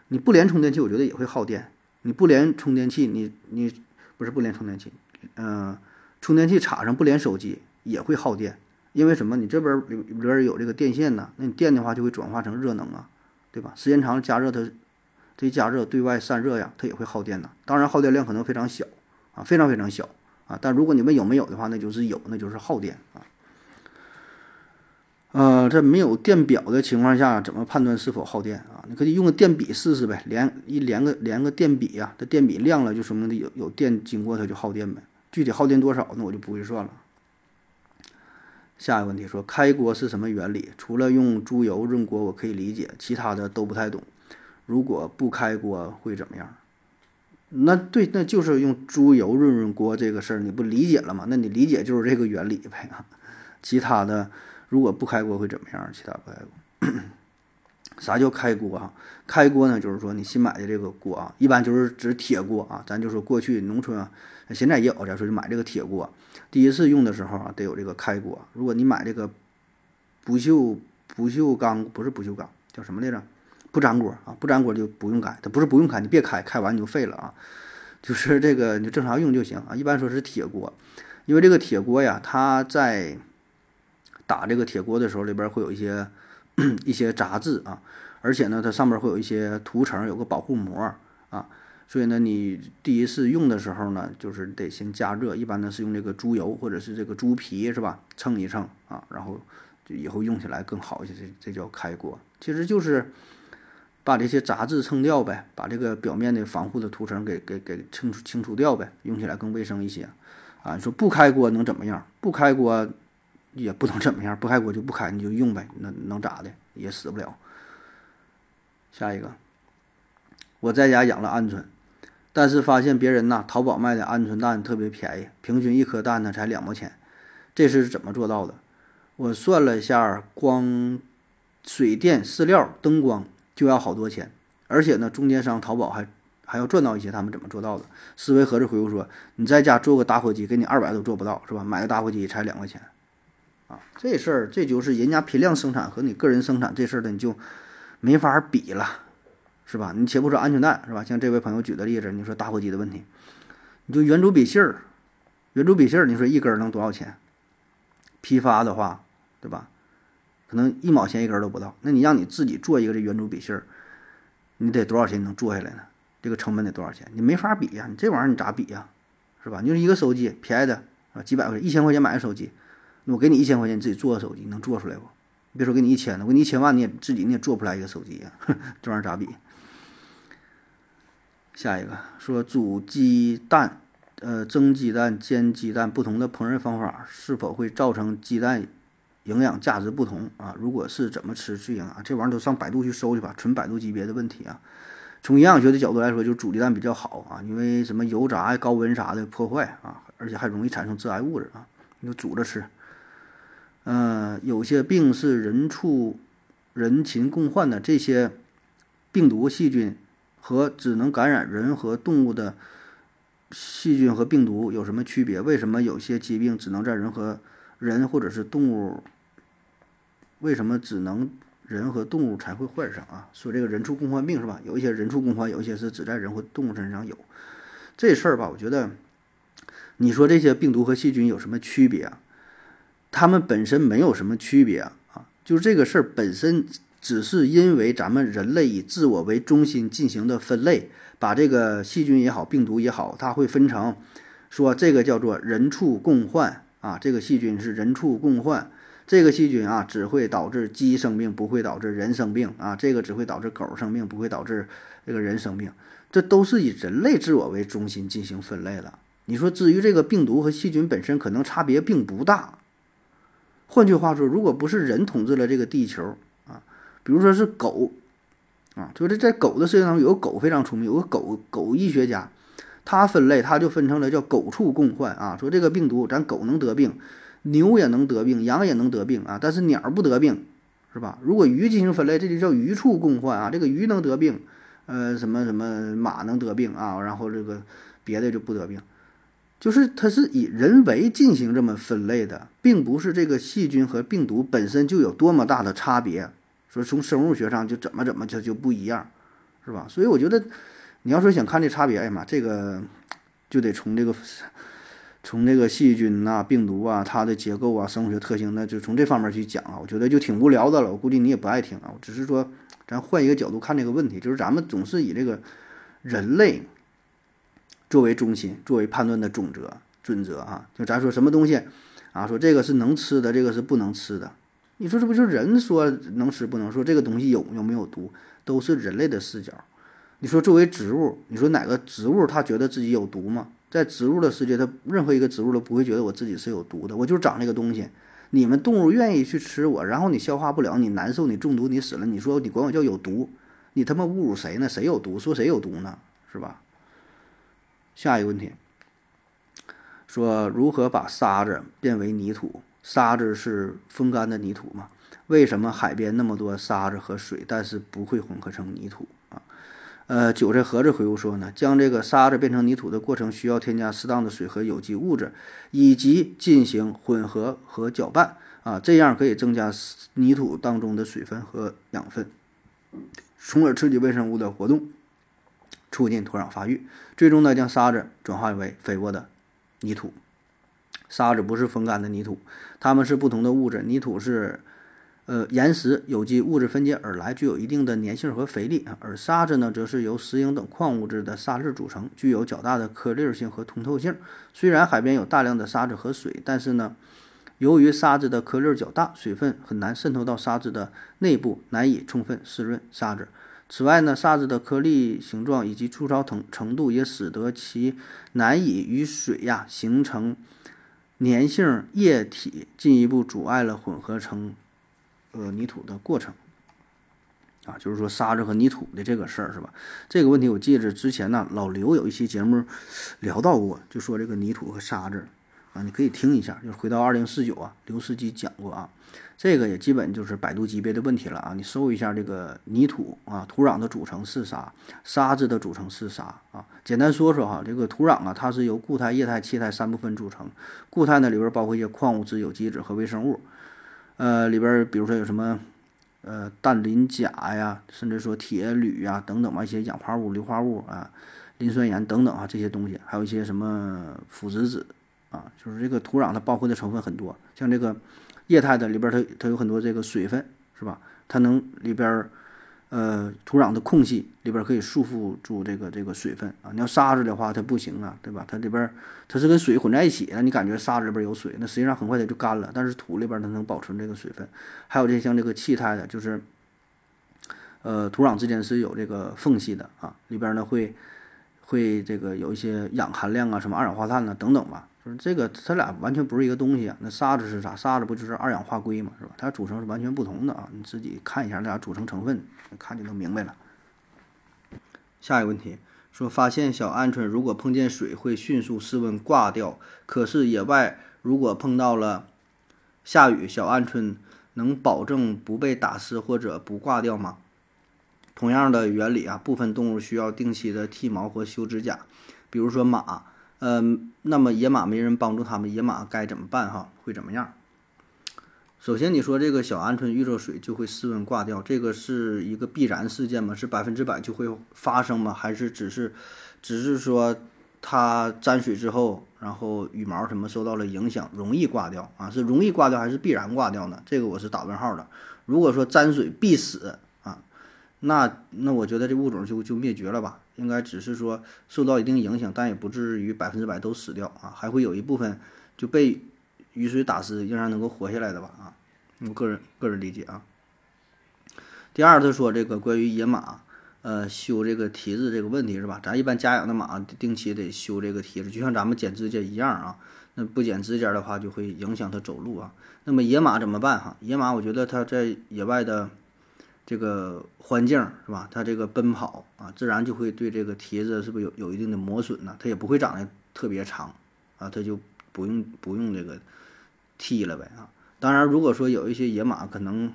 你不连充电器，我觉得也会耗电。你不连充电器，你你不是不连充电器，嗯，充电器插上不连手机也会耗电，因为什么？你这边里边有这个电线呢，那你电的话就会转化成热能啊，对吧？时间长加热它。这加热对外散热呀，它也会耗电的。当然，耗电量可能非常小啊，非常非常小啊。但如果你们有没有的话，那就是有，那就是耗电啊。呃，在没有电表的情况下，怎么判断是否耗电啊？你可以用个电笔试试呗，连一连个连个电笔呀，这电笔亮了就说明有有电经过它就耗电呗。具体耗电多少，那我就不会算了。下一个问题说，开锅是什么原理？除了用猪油润锅，我可以理解，其他的都不太懂。如果不开锅会怎么样？那对，那就是用猪油润润锅这个事儿，你不理解了吗？那你理解就是这个原理呗啊。其他的，如果不开锅会怎么样？其他不开锅，啥叫开锅啊？开锅呢，就是说你新买的这个锅啊，一般就是指铁锅啊。咱就说过去农村啊，现在也有，咱说就买这个铁锅，第一次用的时候啊，得有这个开锅。如果你买这个不锈不锈钢，不是不锈钢，叫什么来着？不粘锅啊，不粘锅就不用改，它不是不用开，你别开，开完你就废了啊。就是这个你就正常用就行啊。一般说是铁锅，因为这个铁锅呀，它在打这个铁锅的时候，里边会有一些 一些杂质啊，而且呢，它上面会有一些涂层，有个保护膜啊。所以呢，你第一次用的时候呢，就是得先加热，一般呢是用这个猪油或者是这个猪皮是吧，蹭一蹭啊，然后就以后用起来更好一些。这这叫开锅，其实就是。把这些杂质蹭掉呗，把这个表面的防护的涂层给给给清除清除掉呗，用起来更卫生一些。啊，你说不开锅能怎么样？不开锅也不能怎么样，不开锅就不开，你就用呗，那能咋的？也死不了。下一个，我在家养了鹌鹑，但是发现别人呐，淘宝卖的鹌鹑蛋特别便宜，平均一颗蛋呢才两毛钱，这是怎么做到的？我算了一下，光水电、饲料、灯光。就要好多钱，而且呢，中间商淘宝还还要赚到一些。他们怎么做到的？思维盒子回复说：“你在家做个打火机，给你二百都做不到，是吧？买个打火机才两块钱，啊，这事儿这就是人家批量生产和你个人生产这事儿的，你就没法比了，是吧？你且不说安全带，是吧？像这位朋友举的例子，你说打火机的问题，你就圆珠笔芯儿，圆珠笔芯儿，你说一根能多少钱？批发的话，对吧？能一毛钱一根都不到，那你让你自己做一个这圆珠笔芯儿，你得多少钱能做下来呢？这个成本得多少钱？你没法比呀！你这玩意儿你咋比呀？是吧？你就一个手机便宜的啊，几百块钱，一千块钱买个手机，那我给你一千块钱，你自己做个手机能做出来不？别说给你一千了，我给你一千万，你也自己你也做不出来一个手机呀！这玩意儿咋比？下一个说煮鸡蛋，呃，蒸鸡蛋、煎鸡蛋，不同的烹饪方法是否会造成鸡蛋？营养价值不同啊，如果是怎么吃最营养？这玩意儿都上百度去搜去吧，纯百度级别的问题啊。从营养学的角度来说，就是煮鸡蛋比较好啊，因为什么油炸、高温啥的破坏啊，而且还容易产生致癌物质啊，你就煮着吃。嗯，有些病是人畜人禽共患的，这些病毒细菌和只能感染人和动物的细菌和病毒有什么区别？为什么有些疾病只能在人和人或者是动物？为什么只能人和动物才会患上啊？说这个人畜共患病是吧？有一些人畜共患，有一些是只在人或动物身上有。这事儿吧，我觉得，你说这些病毒和细菌有什么区别啊？它们本身没有什么区别啊，就是这个事儿本身只是因为咱们人类以自我为中心进行的分类，把这个细菌也好，病毒也好，它会分成，说这个叫做人畜共患啊，这个细菌是人畜共患。这个细菌啊，只会导致鸡生病，不会导致人生病啊。这个只会导致狗生病，不会导致这个人生病。这都是以人类自我为中心进行分类了。你说，至于这个病毒和细菌本身，可能差别并不大。换句话说，如果不是人统治了这个地球啊，比如说是狗啊，就是在狗的世界当中，有个狗非常出名，有个狗狗医学家，他分类他就分成了叫狗畜共患啊，说这个病毒咱狗能得病。牛也能得病，羊也能得病啊，但是鸟不得病，是吧？如果鱼进行分类，这就叫鱼畜共患啊。这个鱼能得病，呃，什么什么马能得病啊，然后这个别的就不得病。就是它是以人为进行这么分类的，并不是这个细菌和病毒本身就有多么大的差别。说从生物学上就怎么怎么就就不一样，是吧？所以我觉得你要说想看这差别，哎呀妈，这个就得从这个从这个细菌呐、病毒啊、它的结构啊、生物学特性，那就从这方面去讲啊。我觉得就挺无聊的了，我估计你也不爱听啊。我只是说，咱换一个角度看这个问题，就是咱们总是以这个人类。作为中心，作为判断的准则准则啊，就咱说什么东西啊，说这个是能吃的，这个是不能吃的。你说这不就人说能吃不能说这个东西有有没有毒，都是人类的视角。你说作为植物，你说哪个植物它觉得自己有毒吗？在植物的世界，它任何一个植物都不会觉得我自己是有毒的。我就长这个东西，你们动物愿意去吃我，然后你消化不了，你难受，你中毒，你死了，你说你管我叫有毒，你他妈侮辱谁呢？谁有毒？说谁有毒呢？是吧？下一个问题，说如何把沙子变为泥土？沙子是风干的泥土吗？为什么海边那么多沙子和水，但是不会混合成泥土啊？呃，韭菜盒子回复说呢，将这个沙子变成泥土的过程需要添加适当的水和有机物质，以及进行混合和搅拌啊，这样可以增加泥土当中的水分和养分，从而刺激微生物的活动。促进土壤发育，最终呢将沙子转化为肥沃的泥土。沙子不是风干的泥土，它们是不同的物质。泥土是呃岩石有机物质分解而来，具有一定的粘性和肥力而沙子呢，则是由石英等矿物质的沙粒组成，具有较大的颗粒性和通透性。虽然海边有大量的沙子和水，但是呢，由于沙子的颗粒较大，水分很难渗透到沙子的内部，难以充分湿润沙子。此外呢，沙子的颗粒形状以及粗糙程程度也使得其难以与水呀形成粘性液体，进一步阻碍了混合成呃泥土的过程。啊，就是说沙子和泥土的这个事儿是吧？这个问题我记着之前呢，老刘有一期节目聊到过，就说这个泥土和沙子啊，你可以听一下，就是回到二零四九啊，刘司机讲过啊。这个也基本就是百度级别的问题了啊！你搜一下这个泥土啊，土壤的组成是啥？沙子的组成是啥啊？简单说说哈，这个土壤啊，它是由固态、液态、气态三部分组成。固态呢里边包括一些矿物质、有机质和微生物。呃，里边比如说有什么呃氮、磷、钾呀，甚至说铁、铝呀等等吧，一些氧化物、硫化物啊、磷酸盐等等啊这些东西，还有一些什么腐殖质啊，就是这个土壤它包括的成分很多，像这个。液态的里边它它有很多这个水分，是吧？它能里边呃土壤的空隙里边可以束缚住这个这个水分啊。你要沙子的话它不行啊，对吧？它里边它是跟水混在一起的，你感觉沙子里边有水，那实际上很快它就干了。但是土里边它能保存这个水分。还有这像这个气态的，就是呃土壤之间是有这个缝隙的啊，里边呢会会这个有一些氧含量啊，什么二氧化碳啊等等吧。就是这个，它俩完全不是一个东西啊。那沙子是啥？沙子不就是二氧化硅嘛，是吧？它组成是完全不同的啊。你自己看一下那俩组成成分，看就能明白了。下一个问题说，发现小鹌鹑如果碰见水会迅速室温挂掉，可是野外如果碰到了下雨，小鹌鹑能保证不被打湿或者不挂掉吗？同样的原理啊，部分动物需要定期的剃毛或修指甲，比如说马。嗯，那么野马没人帮助他们，野马该怎么办？哈，会怎么样？首先，你说这个小鹌鹑遇着水就会室温挂掉，这个是一个必然事件吗？是百分之百就会发生吗？还是只是，只是说它沾水之后，然后羽毛什么受到了影响，容易挂掉啊？是容易挂掉还是必然挂掉呢？这个我是打问号的。如果说沾水必死啊，那那我觉得这物种就就灭绝了吧？应该只是说受到一定影响，但也不至于百分之百都死掉啊，还会有一部分就被雨水打湿，仍然能够活下来的吧啊，我个人个人理解啊。第二，他说这个关于野马，呃，修这个蹄子这个问题是吧？咱一般家养的马定期得修这个蹄子，就像咱们剪指甲一样啊。那不剪指甲的话，就会影响它走路啊。那么野马怎么办哈？野马我觉得它在野外的。这个环境是吧？它这个奔跑啊，自然就会对这个蹄子是不是有有一定的磨损呢？它也不会长得特别长啊，它就不用不用这个剃了呗啊。当然，如果说有一些野马可能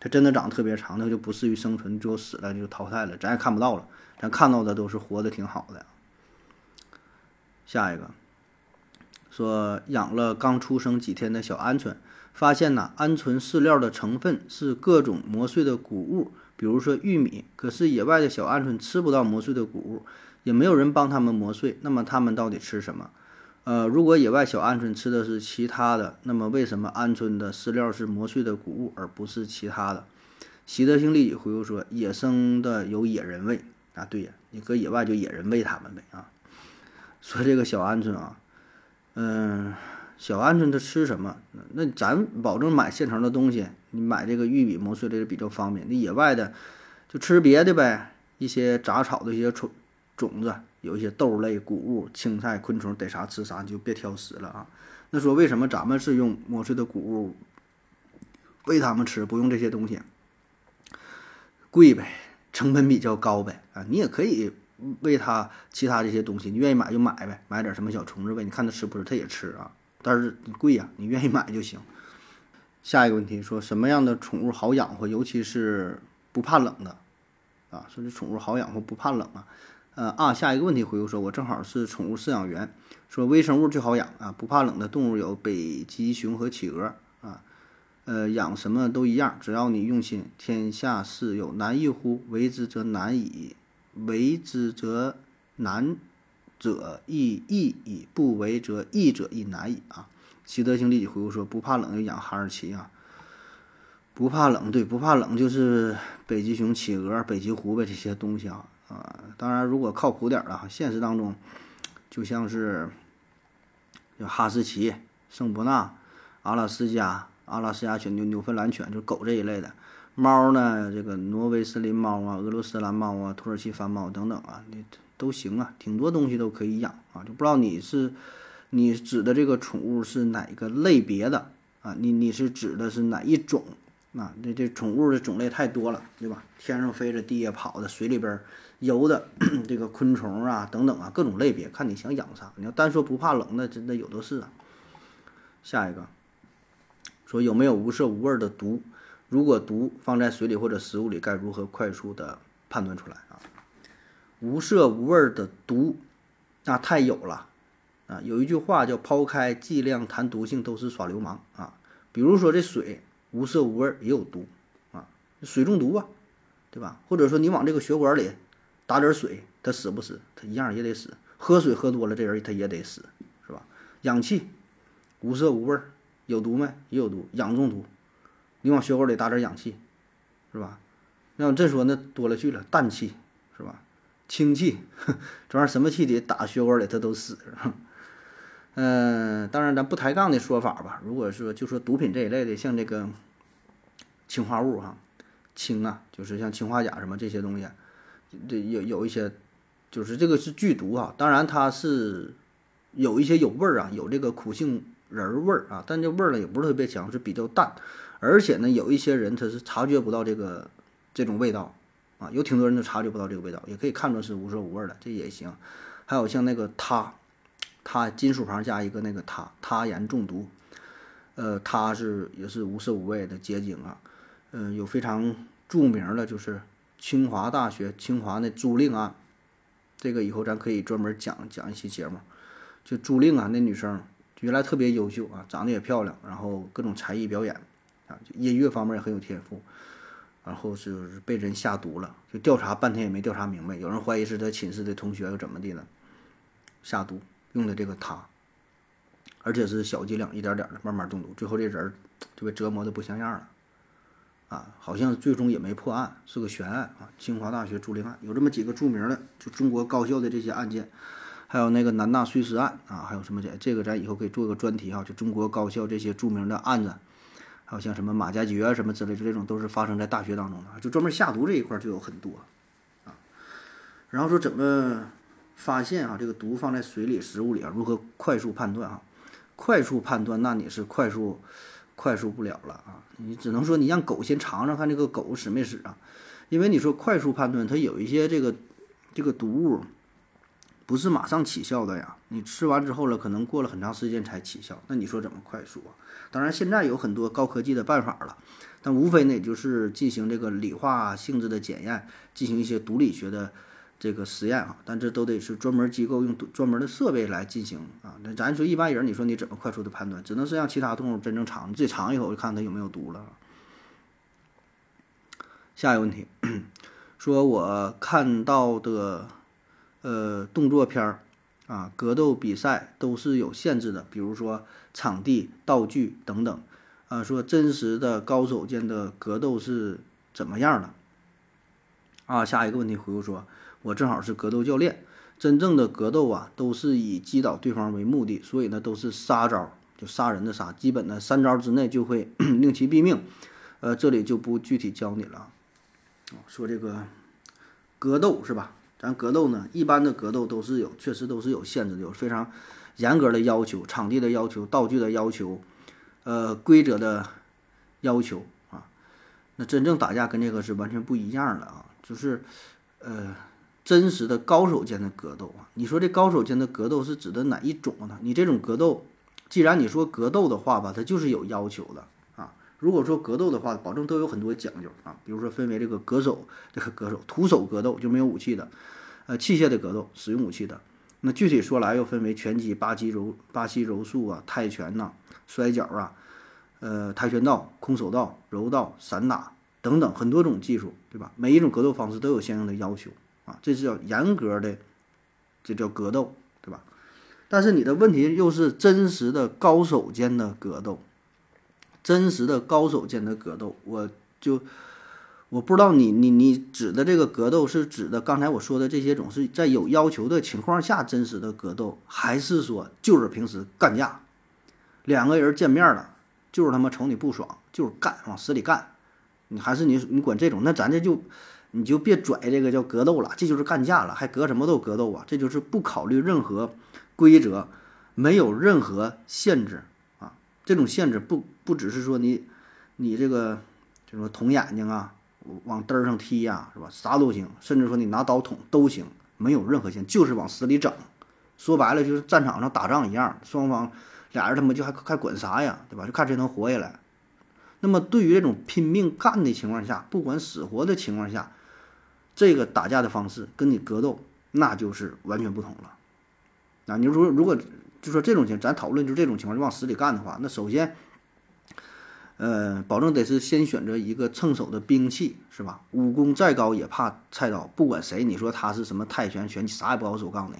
它真的长得特别长，那就不适于生存，就死了就淘汰了，咱也看不到了。咱看到的都是活的挺好的。下一个，说养了刚出生几天的小鹌鹑，发现呢，鹌鹑饲料的成分是各种磨碎的谷物，比如说玉米。可是野外的小鹌鹑吃不到磨碎的谷物，也没有人帮它们磨碎。那么它们到底吃什么？呃，如果野外小鹌鹑吃的是其他的，那么为什么鹌鹑的饲料是磨碎的谷物，而不是其他的？习德性立即回复说：“野生的有野人喂啊，对呀，你搁野外就野人喂它们呗啊。”说这个小鹌鹑啊。嗯，小鹌鹑它吃什么？那咱保证买现成的东西，你买这个玉米磨碎的比较方便。那野外的就吃别的呗，一些杂草的一些种种子，有一些豆类、谷物、青菜、昆虫，逮啥吃啥，你就别挑食了啊。那说为什么咱们是用磨碎的谷物喂它们吃，不用这些东西？贵呗，成本比较高呗啊。你也可以。喂它其他这些东西，你愿意买就买呗，买点什么小虫子喂，你看它吃不吃，它也吃啊。但是贵呀，你愿意买就行。下一个问题说什么样的宠物好养活，尤其是不怕冷的啊？说这宠物好养活不怕冷啊？呃啊，下一个问题回复说，我正好是宠物饲养员，说微生物最好养啊，不怕冷的动物有北极熊和企鹅啊。呃，养什么都一样，只要你用心，天下事有难易乎？为之则难矣。为之则难者亦易矣，不为则易者亦难矣啊！习德兴立即回复说：“不怕冷就养哈士奇啊！不怕冷，对，不怕冷就是北极熊、企鹅、北极狐呗，这些东西啊啊！当然，如果靠谱点的，现实当中就像是有哈士奇、圣伯纳、阿拉斯加、阿拉斯加犬、纽纽芬兰犬，就狗这一类的。”猫呢？这个挪威森林猫啊，俄罗斯蓝猫啊，土耳其番猫等等啊，你都行啊，挺多东西都可以养啊，就不知道你是你指的这个宠物是哪个类别的啊？你你是指的是哪一种啊？这这宠物的种类太多了，对吧？天上飞着，地下跑的，水里边游的，这个昆虫啊等等啊，各种类别，看你想养啥。你要单说不怕冷，那真的有的是啊。下一个说有没有无色无味的毒？如果毒放在水里或者食物里，该如何快速的判断出来啊？无色无味的毒，那太有了啊！有一句话叫“抛开剂量谈毒性都是耍流氓”啊。比如说这水无色无味也有毒啊，水中毒啊，对吧？或者说你往这个血管里打点水，它死不死？它一样也得死。喝水喝多了，这人他也得死，是吧？氧气无色无味，有毒没？也有毒，氧中毒。你往血管里打点氧气，是吧？那要这说那多了去了，氮气是吧？氢气，这玩意儿什么气体打血管里它都死，是吧？嗯，当然咱不抬杠的说法吧。如果说就说毒品这一类的，像这个氰化物哈，氢啊，就是像氰化钾什么这些东西，这有有一些，就是这个是剧毒啊。当然它是有一些有味儿啊，有这个苦杏仁味儿啊，但这味儿呢也不是特别强，是比较淡。而且呢，有一些人他是察觉不到这个这种味道啊，有挺多人都察觉不到这个味道，也可以看作是无色无味的，这也行。还有像那个他，他金属旁加一个那个他，他盐中毒，呃，他是也是无色无味的结晶啊。嗯，有非常著名的，就是清华大学清华那朱令案，这个以后咱可以专门讲讲一期节目。就朱令啊，那女生原来特别优秀啊，长得也漂亮，然后各种才艺表演。啊，音乐方面也很有天赋，然后就是被人下毒了，就调查半天也没调查明白，有人怀疑是他寝室的同学又怎么的了，下毒用的这个他，而且是小剂量，一点点的慢慢中毒，最后这人就被折磨的不像样了，啊，好像最终也没破案，是个悬案啊。清华大学朱令案有这么几个著名的，就中国高校的这些案件，还有那个南大碎尸案啊，还有什么这这个咱以后可以做个专题哈，就中国高校这些著名的案子。还有像什么马加爵啊什么之类，就这种都是发生在大学当中的，就专门下毒这一块就有很多，啊，然后说怎么发现啊这个毒放在水里、食物里啊，如何快速判断啊？快速判断，那你是快速快速不了了啊！你只能说你让狗先尝尝看这个狗使没使啊？因为你说快速判断，它有一些这个这个毒物。不是马上起效的呀，你吃完之后了，可能过了很长时间才起效。那你说怎么快速啊？当然，现在有很多高科技的办法了，但无非呢，就是进行这个理化性质的检验，进行一些毒理学的这个实验啊，但这都得是专门机构用专门的设备来进行啊。那咱说一般人，你说你怎么快速的判断？只能是让其他动物真正尝，你自己尝一口，就看它有没有毒了。下一个问题，说我看到的呃动作片儿啊，格斗比赛都是有限制的，比如说场地、道具等等啊。说真实的高手间的格斗是怎么样的？啊，下一个问题回复说。我正好是格斗教练，真正的格斗啊，都是以击倒对方为目的，所以呢，都是杀招，就杀人的杀，基本呢三招之内就会 令其毙命。呃，这里就不具体教你了。说这个格斗是吧？咱格斗呢，一般的格斗都是有，确实都是有限制的，有非常严格的要求，场地的要求，道具的要求，呃，规则的要求啊。那真正打架跟这个是完全不一样的啊，就是呃。真实的高手间的格斗啊，你说这高手间的格斗是指的哪一种呢？你这种格斗，既然你说格斗的话吧，它就是有要求的啊。如果说格斗的话，保证都有很多讲究啊。比如说分为这个格手，这个格手徒手格斗就没有武器的，呃，器械的格斗使用武器的。那具体说来又分为拳击、巴西柔、巴西柔术啊、泰拳呐、摔跤啊、呃，跆拳道、空手道、柔道、散打等等很多种技术，对吧？每一种格斗方式都有相应的要求。啊，这是叫严格的，这叫格斗，对吧？但是你的问题又是真实的高手间的格斗，真实的高手间的格斗，我就我不知道你你你指的这个格斗是指的刚才我说的这些种是在有要求的情况下真实的格斗，还是说就是平时干架，两个人见面了，就是他妈瞅你不爽，就是干往死里干，你还是你你管这种，那咱这就。你就别拽这个叫格斗了，这就是干架了，还格什么斗格斗啊？这就是不考虑任何规则，没有任何限制啊！这种限制不不只是说你你这个就说捅眼睛啊，往嘚儿上踢呀，是吧？啥都行，甚至说你拿刀捅都行，没有任何限，就是往死里整。说白了就是战场上打仗一样，双方俩人他妈就还还管啥呀，对吧？就看谁能活下来。那么对于这种拼命干的情况下，不管死活的情况下。这个打架的方式跟你格斗那就是完全不同了，啊，你说如果就说这种情，咱讨论就这种情况就往死里干的话，那首先，呃，保证得是先选择一个趁手的兵器，是吧？武功再高也怕菜刀，不管谁，你说他是什么泰拳拳，啥也不好手，告诉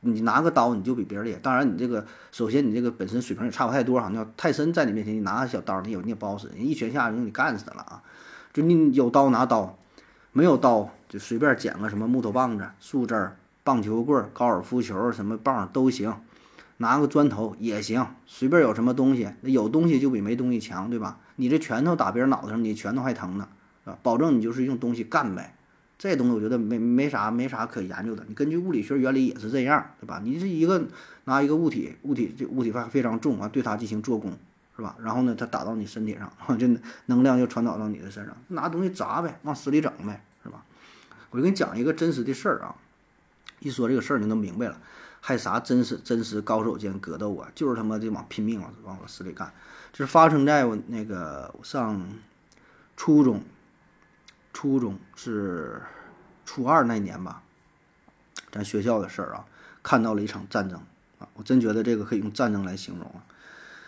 你，你拿个刀你就比别人厉害。当然你这个首先你这个本身水平也差不太多哈，你要泰森在你面前你拿个小刀，你也你也不好使，人一拳下就给你干死了啊！就你有刀拿刀，没有刀。就随便捡个什么木头棒子、树枝、棒球棍、高尔夫球什么棒都行，拿个砖头也行，随便有什么东西，那有东西就比没东西强，对吧？你这拳头打别人脑袋上，你拳头还疼呢，是吧？保证你就是用东西干呗。这东西我觉得没没啥没啥可研究的，你根据物理学原理也是这样，对吧？你是一个拿一个物体，物体这物体非非常重啊，对它进行做功，是吧？然后呢，它打到你身体上，就能量就传导到你的身上，拿东西砸呗，往死里整呗。我就给你讲一个真实的事儿啊，一说这个事儿你都明白了，还啥真实真实高手间格斗啊，就是他妈的往拼命往往死里干，这是发生在我那个上初中，初中是初二那年吧，咱学校的事儿啊，看到了一场战争啊，我真觉得这个可以用战争来形容啊，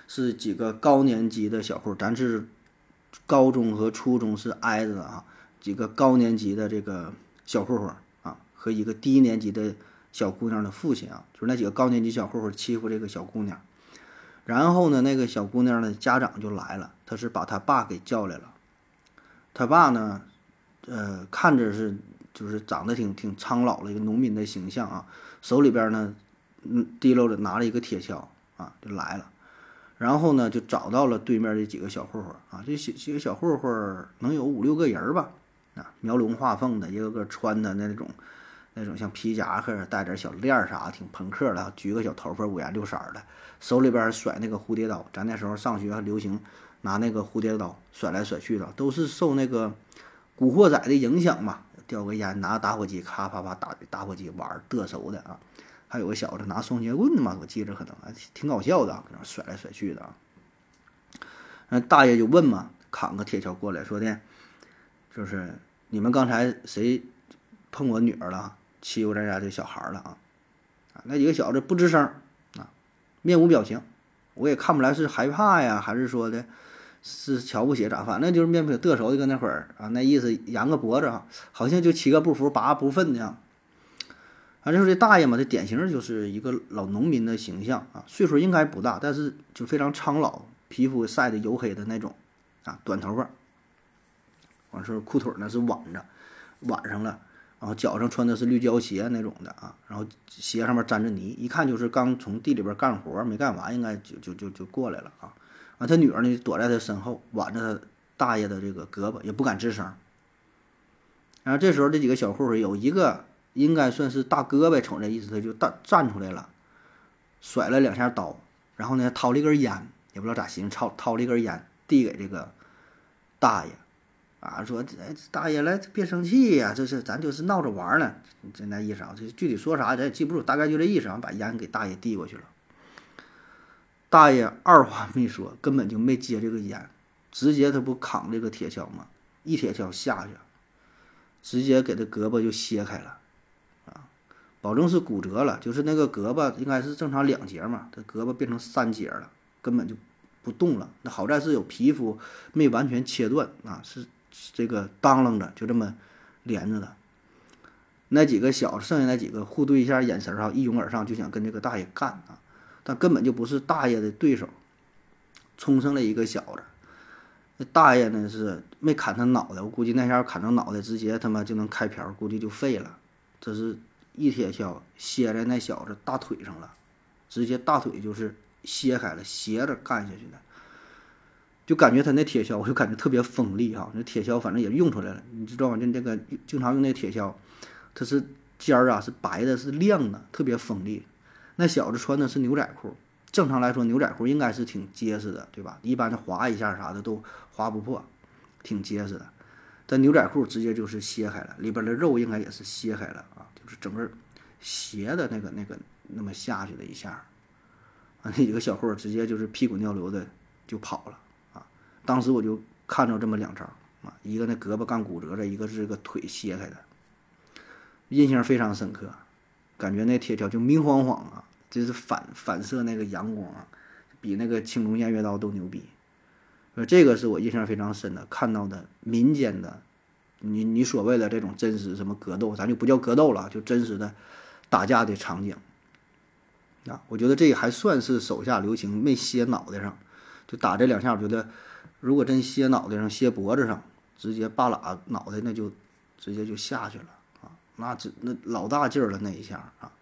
是几个高年级的小户，咱是高中和初中是挨着的啊，几个高年级的这个。小混混啊，和一个低年级的小姑娘的父亲啊，就是那几个高年级小混混欺负这个小姑娘，然后呢，那个小姑娘的家长就来了，他是把他爸给叫来了，他爸呢，呃，看着是就是长得挺挺苍老的一个农民的形象啊，手里边呢，嗯，提溜着拿了一个铁锹啊，就来了，然后呢，就找到了对面这几个小混混啊，这些几个小混混能有五六个人吧。啊，描龙画凤的，一个个穿的那种，那种像皮夹克，带点小链儿啥，挺朋克的，举个小头发，五颜六色的，手里边甩那个蝴蝶刀。咱那时候上学还流行拿那个蝴蝶刀甩来甩去的，都是受那个古惑仔的影响嘛。叼个烟，拿打火机，咔啪啪打打火机玩得手的啊。还有个小子拿双截棍嘛，我记着可能挺搞笑的，搁那甩来甩去的啊。那大爷就问嘛，扛个铁锹过来说的。就是你们刚才谁碰我女儿了？欺负咱家这小孩了啊！啊，那几个小子不吱声啊，面无表情，我也看不来是害怕呀，还是说的是瞧不起咋？反正就是面不得手的搁那会儿啊，那意思扬个脖子啊，好像就七个不服八个不忿的样。反正这大爷嘛，这典型就是一个老农民的形象啊，岁数应该不大，但是就非常苍老，皮肤晒得黝黑的那种啊，短头发，完事裤腿呢是挽着，挽上了。然后脚上穿的是绿胶鞋那种的啊，然后鞋上面沾着泥，一看就是刚从地里边干活没干完，应该就就就就过来了啊。完，他女儿呢躲在他身后，挽着他大爷的这个胳膊，也不敢吱声。然后这时候这几个小混混有一个应该算是大哥呗，瞅这意思他就站站出来了，甩了两下刀，然后呢掏了一根烟，也不知道咋寻思，掏掏了一根烟递给这个大爷。啊，说哎，大爷来，别生气呀，这是咱就是闹着玩呢，就那意思啊。这具体说啥咱也记不住，大概就这意思啊。把烟给大爷递过去了，大爷二话没说，根本就没接这个烟，直接他不扛这个铁锹吗？一铁锹下去，直接给他胳膊就切开了，啊，保证是骨折了，就是那个胳膊应该是正常两节嘛，他胳膊变成三节了，根本就不动了。那好在是有皮肤没完全切断啊，是。这个当啷着就这么连着的，那几个小剩下那几个互对一下眼神儿一拥而上就想跟这个大爷干啊，但根本就不是大爷的对手，冲上来一个小子，那大爷呢是没砍他脑袋，我估计那下砍成脑袋直接他妈就能开瓢，估计就废了。这是一铁锹歇在那小子大腿上了，直接大腿就是歇开了，斜着干下去的。就感觉他那铁锹，我就感觉特别锋利哈。那铁锹反正也用出来了，你知道吗？就那个经常用那铁锹，它是尖儿啊，是白的，是亮的，特别锋利。那小子穿的是牛仔裤，正常来说牛仔裤应该是挺结实的，对吧？一般的划一下啥的都划不破，挺结实的。但牛仔裤直接就是掀开了，里边的肉应该也是掀开了啊，就是整个斜的那个那个那么下去的一下，啊，那几个小伙直接就是屁滚尿流的就跑了。当时我就看着这么两招啊，一个那胳膊干骨折的，一个是这个腿切开的，印象非常深刻，感觉那铁锹就明晃晃啊，这是反反射那个阳光啊，比那个青龙偃月刀都牛逼。说这个是我印象非常深的，看到的民间的，你你所谓的这种真实什么格斗，咱就不叫格斗了，就真实的打架的场景啊，我觉得这还算是手下留情，没歇脑袋上，就打这两下，我觉得。如果真歇脑袋上、歇脖子上，直接扒拉脑袋，那就直接就下去了啊！那这那老大劲儿了那一下啊！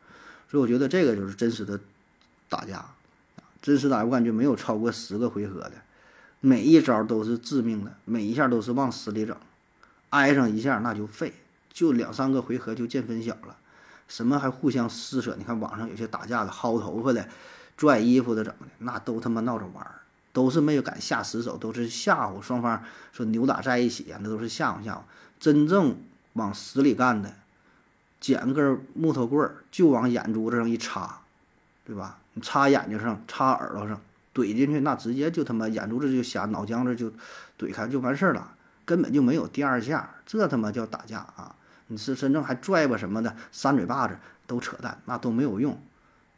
所以我觉得这个就是真实的打架，真实打我感觉没有超过十个回合的，每一招都是致命的，每一下都是往死里整，挨上一下那就废，就两三个回合就见分晓了。什么还互相撕扯？你看网上有些打架的薅头发的、拽衣服的，怎么的？那都他妈闹着玩儿。都是没有敢下死手，都是吓唬双方说扭打在一起啊，那都是吓唬吓唬。真正往死里干的，捡根木头棍儿就往眼珠子上一插，对吧？你插眼睛上，插耳朵上，怼进去，那直接就他妈眼珠子就瞎，脑浆子就怼开就完事儿了，根本就没有第二下。这他妈叫打架啊！你是真正还拽吧什么的，扇嘴巴子都扯淡，那都没有用。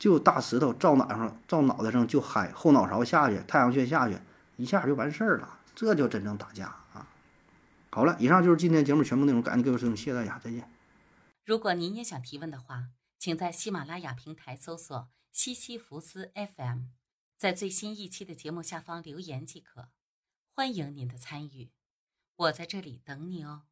就大石头照脑上，照脑袋上就嗨，后脑勺下去，太阳穴下去，一下就完事儿了。这叫真正打架啊！好了，以上就是今天节目全部内容，感谢各位收听，谢谢大家，再见。如果您也想提问的话，请在喜马拉雅平台搜索“西西弗斯 FM”，在最新一期的节目下方留言即可。欢迎您的参与，我在这里等你哦。